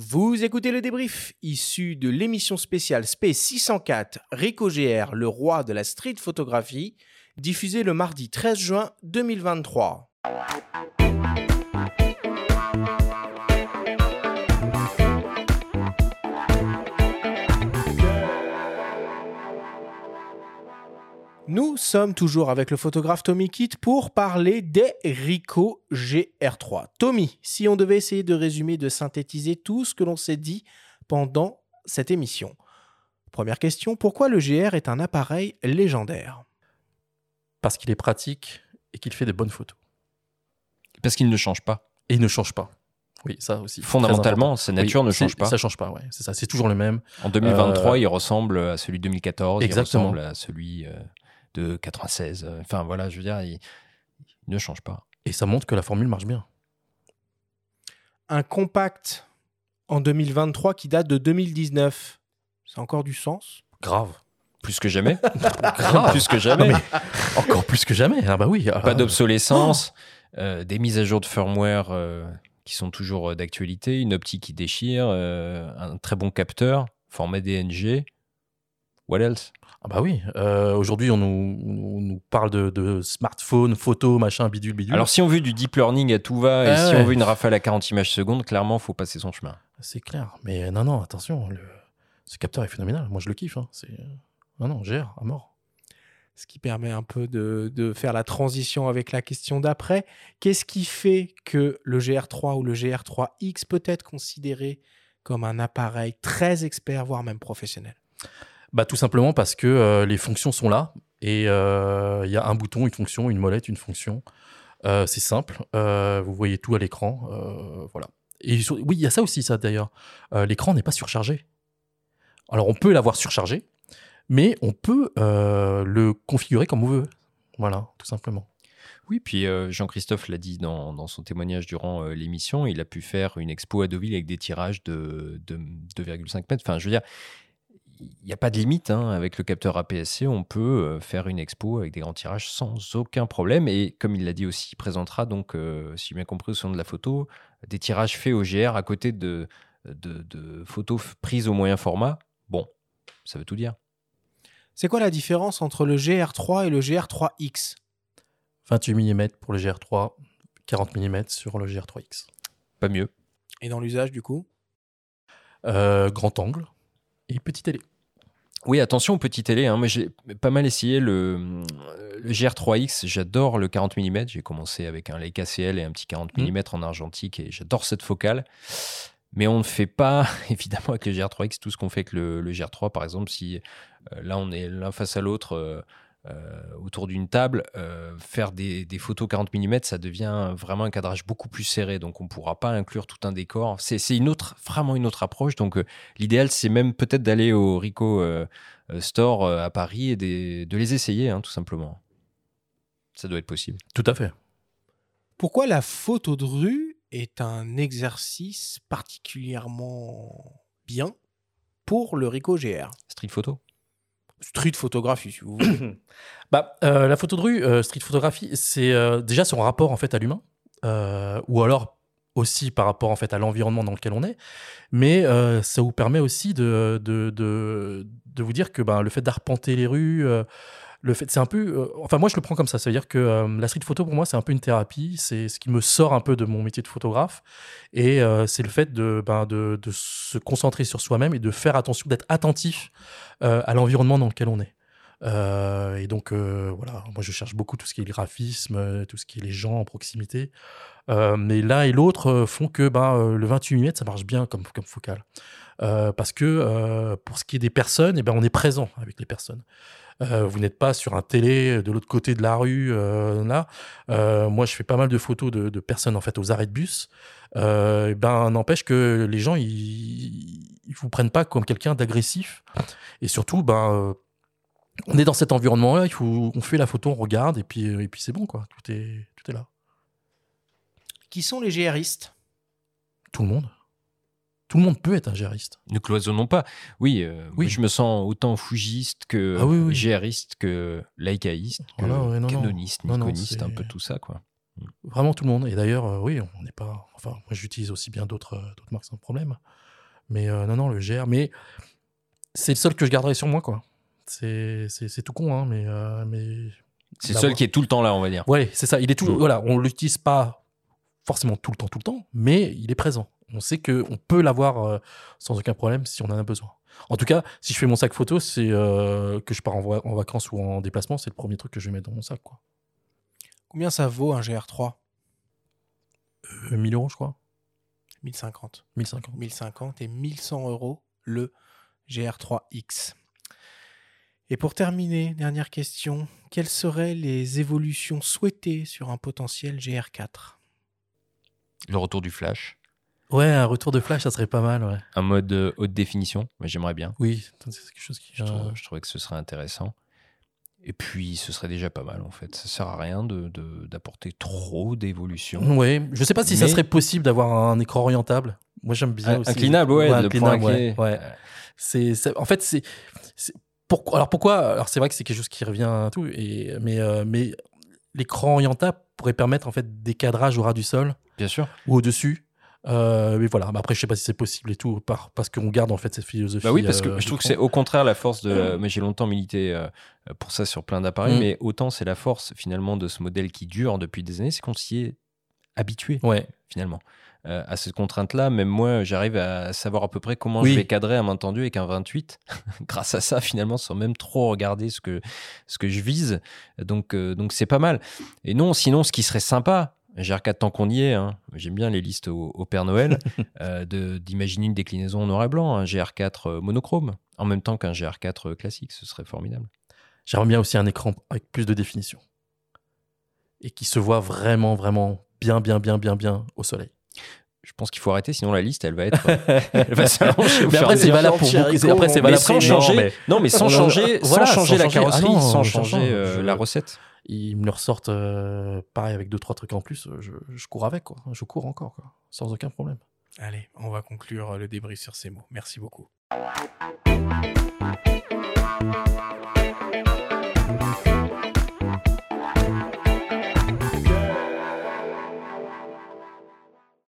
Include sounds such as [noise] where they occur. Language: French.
Vous écoutez le débrief issu de l'émission spéciale SP 604 Rico GR, le roi de la street photographie, diffusée le mardi 13 juin 2023. Nous sommes toujours avec le photographe Tommy Kitt pour parler des Ricoh GR3. Tommy, si on devait essayer de résumer, de synthétiser tout ce que l'on s'est dit pendant cette émission. Première question, pourquoi le GR est un appareil légendaire? Parce qu'il est pratique et qu'il fait de bonnes photos. Parce qu'il ne change pas. Et il ne change pas. Oui, ça aussi. Fondamentalement, sa nature Oui, ne change pas. Ça change pas, ouais. C'est ça, c'est toujours le même. En 2023, Euh, il ressemble à celui de 2014, Exactement. il ressemble à celui euh, de 96. euh, Enfin voilà, je veux dire, il, il ne change pas. Et ça montre que la formule marche bien. Un compact en 2023 qui date de 2019. Ça a encore du sens? Grave. Plus que jamais. [laughs] Grave. Plus que jamais. Non, [laughs] Encore plus que jamais. Ah bah oui. Pas ah, d'obsolescence, euh, des mises à jour de firmware euh, qui sont toujours d'actualité, une optique qui déchire, euh, un très bon capteur, format DNG. What else? Ah bah oui. Euh, Aujourd'hui, on nous, on nous parle de, de smartphone, photo, machin, bidule, bidule. Alors si on veut du deep learning à tout va et Ah si ouais. on veut une rafale à 40 images secondes, clairement, faut passer son chemin. C'est clair. Mais non, non, attention. Le... Ce capteur est phénoménal. Moi, je le kiffe. hein. C'est... Non, non, GR, à mort. Ce qui permet un peu de, de faire la transition avec la question d'après. Qu'est-ce qui fait que le GR3 ou le GR3X peut être considéré comme un appareil très expert, voire même professionnel? Bah, tout simplement parce que euh, les fonctions sont là et euh, il y a un bouton, une fonction, une molette, une fonction. Euh, c'est simple. Vous voyez tout à l'écran. voilà. Et oui, il y a ça aussi, ça d'ailleurs. L'écran n'est pas surchargé. Alors, on peut l'avoir surchargé, mais on peut le configurer comme on veut. Voilà, tout simplement. Oui, puis Jean-Christophe l'a dit dans, dans son témoignage durant l'émission, il a pu faire une expo à Deauville avec des tirages de, de 2,5 mètres. Enfin, je veux dire, n'y a pas de limite hein. avec le capteur APS-C. On peut euh, faire une expo avec des grands tirages sans aucun problème. Et comme il l'a dit aussi, il présentera donc, euh, si j'ai bien compris au son de la photo, des tirages faits au GR à côté de, de, de photos prises au moyen format. Bon, ça veut tout dire. C'est quoi la différence entre le GR3 et le GR3X 28 mm pour le GR3, 40 mm sur le GR3X. Pas mieux. Et dans l'usage, du coup? Euh, grand angle et petite télé. Oui, attention aux petites télé. Hein. Moi, j'ai pas mal essayé le, le GR3X. J'adore le 40 mm. J'ai commencé avec un Leica CL et un petit 40 Mhm. mm en argentique et j'adore cette focale. Mais on ne fait pas, [laughs] évidemment, avec le GR3X tout ce qu'on fait avec le, le GR3. Par exemple, si euh, là, on est l'un face à l'autre euh, autour d'une table, euh, faire des, des photos 40 mm, ça devient vraiment un cadrage beaucoup plus serré. Donc, on ne pourra pas inclure tout un décor. C'est une autre, vraiment une autre approche. Donc, euh, l'idéal, c'est même peut-être d'aller au Rico euh, euh, Store euh, à Paris et des- de les essayer, hein, tout simplement. Ça doit être possible. Tout à fait. Pourquoi la photo de rue est un exercice particulièrement bien pour le Ricoh GR Street photo Street photographie, si vous voulez. [coughs] Bah, euh, la photo de rue, euh, street photographie, c'est euh, déjà son rapport en fait à l'humain, euh, ou alors aussi par rapport en fait à l'environnement dans lequel on est. Mais ça vous permet aussi de, de, de, de vous dire que ben, le fait d'arpenter les rues, le fait, c'est un peu, euh, enfin moi je le prends comme ça, ça veut dire que euh, la street photo pour moi c'est un peu une thérapie, c'est ce qui me sort un peu de mon métier de photographe, et euh, c'est le fait de, ben, de, de se concentrer sur soi-même et de faire attention, d'être attentif euh, à l'environnement dans lequel on est. Et donc voilà, moi je cherche beaucoup tout ce qui est graphisme, tout ce qui est les gens en proximité. Mais l'un et l'autre font que ben, le 28 mm ça marche bien comme, comme parce que pour ce qui est des personnes, eh ben, on est présent avec les personnes. Euh, vous n'êtes pas sur un télé de l'autre côté de la rue euh, là. Euh, moi, je fais pas mal de photos de, de personnes en fait aux arrêts de bus. Euh, ben, n'empêche que les gens ils, ils vous prennent pas comme quelqu'un d'agressif. Et surtout, ben, euh, on est dans cet environnement-là. Il faut, on fait la photo, on regarde et puis et puis c'est bon quoi. Tout est tout est là. Qui sont les GRistes? Tout le monde. Tout le monde peut être un gériste. Ne cloisonnons pas. Oui, euh, Oui. je me sens autant fougiste que Ah oui, oui. GRiste, que laïcaïste, que Voilà, ouais, non, non. canoniste, Non, non, nikoniste, un peu tout ça, quoi. Vraiment tout le monde. Et d'ailleurs, euh, oui, on n'est pas. Enfin, moi, j'utilise aussi bien d'autres euh, marques sans problème. Mais non, non, le GR. Mais c'est le seul que je garderai sur moi, quoi. C'est tout con, hein, mais. mais... C'est le seul qui est tout le temps là, on va dire. Ouais, c'est ça. Il est tout. Mm. Voilà, on l'utilise pas forcément tout le temps, tout le temps, mais il est présent. On sait que on peut l'avoir euh, sans aucun problème si on en a besoin. En tout cas, si je fais mon sac photo, c'est euh, que je pars en, en vacances ou en déplacement, c'est le premier truc que je vais mettre dans mon sac, quoi. Combien ça vaut un GR3 Euh, 1000 euros, je crois. 1050. 1050. 1050 et 1100 euros le GR3X. Et pour terminer, dernière question, quelles seraient les évolutions souhaitées sur un potentiel GR4 Le retour du flash. Ouais, un retour de flash, ça serait pas mal, ouais. Un mode euh, haute définition, moi j'aimerais bien. Oui, c'est quelque chose qui. Je, trouve- je trouvais que ce serait intéressant. Et puis, ce serait déjà pas mal en fait. Ça sert à rien de- de- d'apporter trop d'évolution. Ouais, je sais pas si ça Mais- serait possible d'avoir un écran orientable. Moi, j'aime bien Un- aussi. Inclinable, ouais, le inclinable, point ouais, ouais. En fait, c'est, pourquoi, alors pourquoi, alors c'est vrai que c'est quelque chose qui revient à tout, et, mais, euh, mais l'écran orientable pourrait permettre en fait des cadrages au ras du sol Bien sûr. ou au-dessus. Euh, mais voilà, mais après, je sais pas si c'est possible et tout, par, parce qu'on garde en fait cette philosophie. Bah oui, parce que euh, je trouve que c'est au contraire la force de. Moi, j'ai longtemps milité euh, pour ça sur plein d'appareils, Mm. mais autant c'est la force finalement de ce modèle qui dure depuis des années, c'est qu'on s'y est habitué Ouais, finalement euh, à cette contrainte-là. Même moi, j'arrive à savoir à peu près comment Oui. je vais cadrer à main tendue avec un 28, [laughs] grâce à ça finalement, sans même trop regarder ce que ce que je vise. Donc euh, donc c'est pas mal. Et non, sinon, ce qui serait sympa. GR4 tant qu'on y est, hein, j'aime bien les listes au, au Père Noël, [laughs] euh, d'imaginer une déclinaison en noir et blanc, un GR4 euh, monochrome, en même temps qu'un GR4 classique, ce serait formidable. j'aimerais bien aussi un écran avec plus de définition et qui se voit vraiment, vraiment bien, bien, bien, bien, bien au soleil. Je pense qu'il faut arrêter, sinon la liste, elle va être. euh, [laughs] elle va s'allonger au Mais après, c'est valable pour beaucoup. Après, c'est Mais valable sans changer, non, mais- non, mais sans On- changer, voilà, sans changer sans la ah carrosserie, non, sans changer euh, je- la recette. ils me le ressortent euh, pareil avec deux trois trucs en plus euh, je, je cours avec quoi je cours encore quoi sans aucun problème Allez, on va conclure le débrief sur ces mots. Merci beaucoup.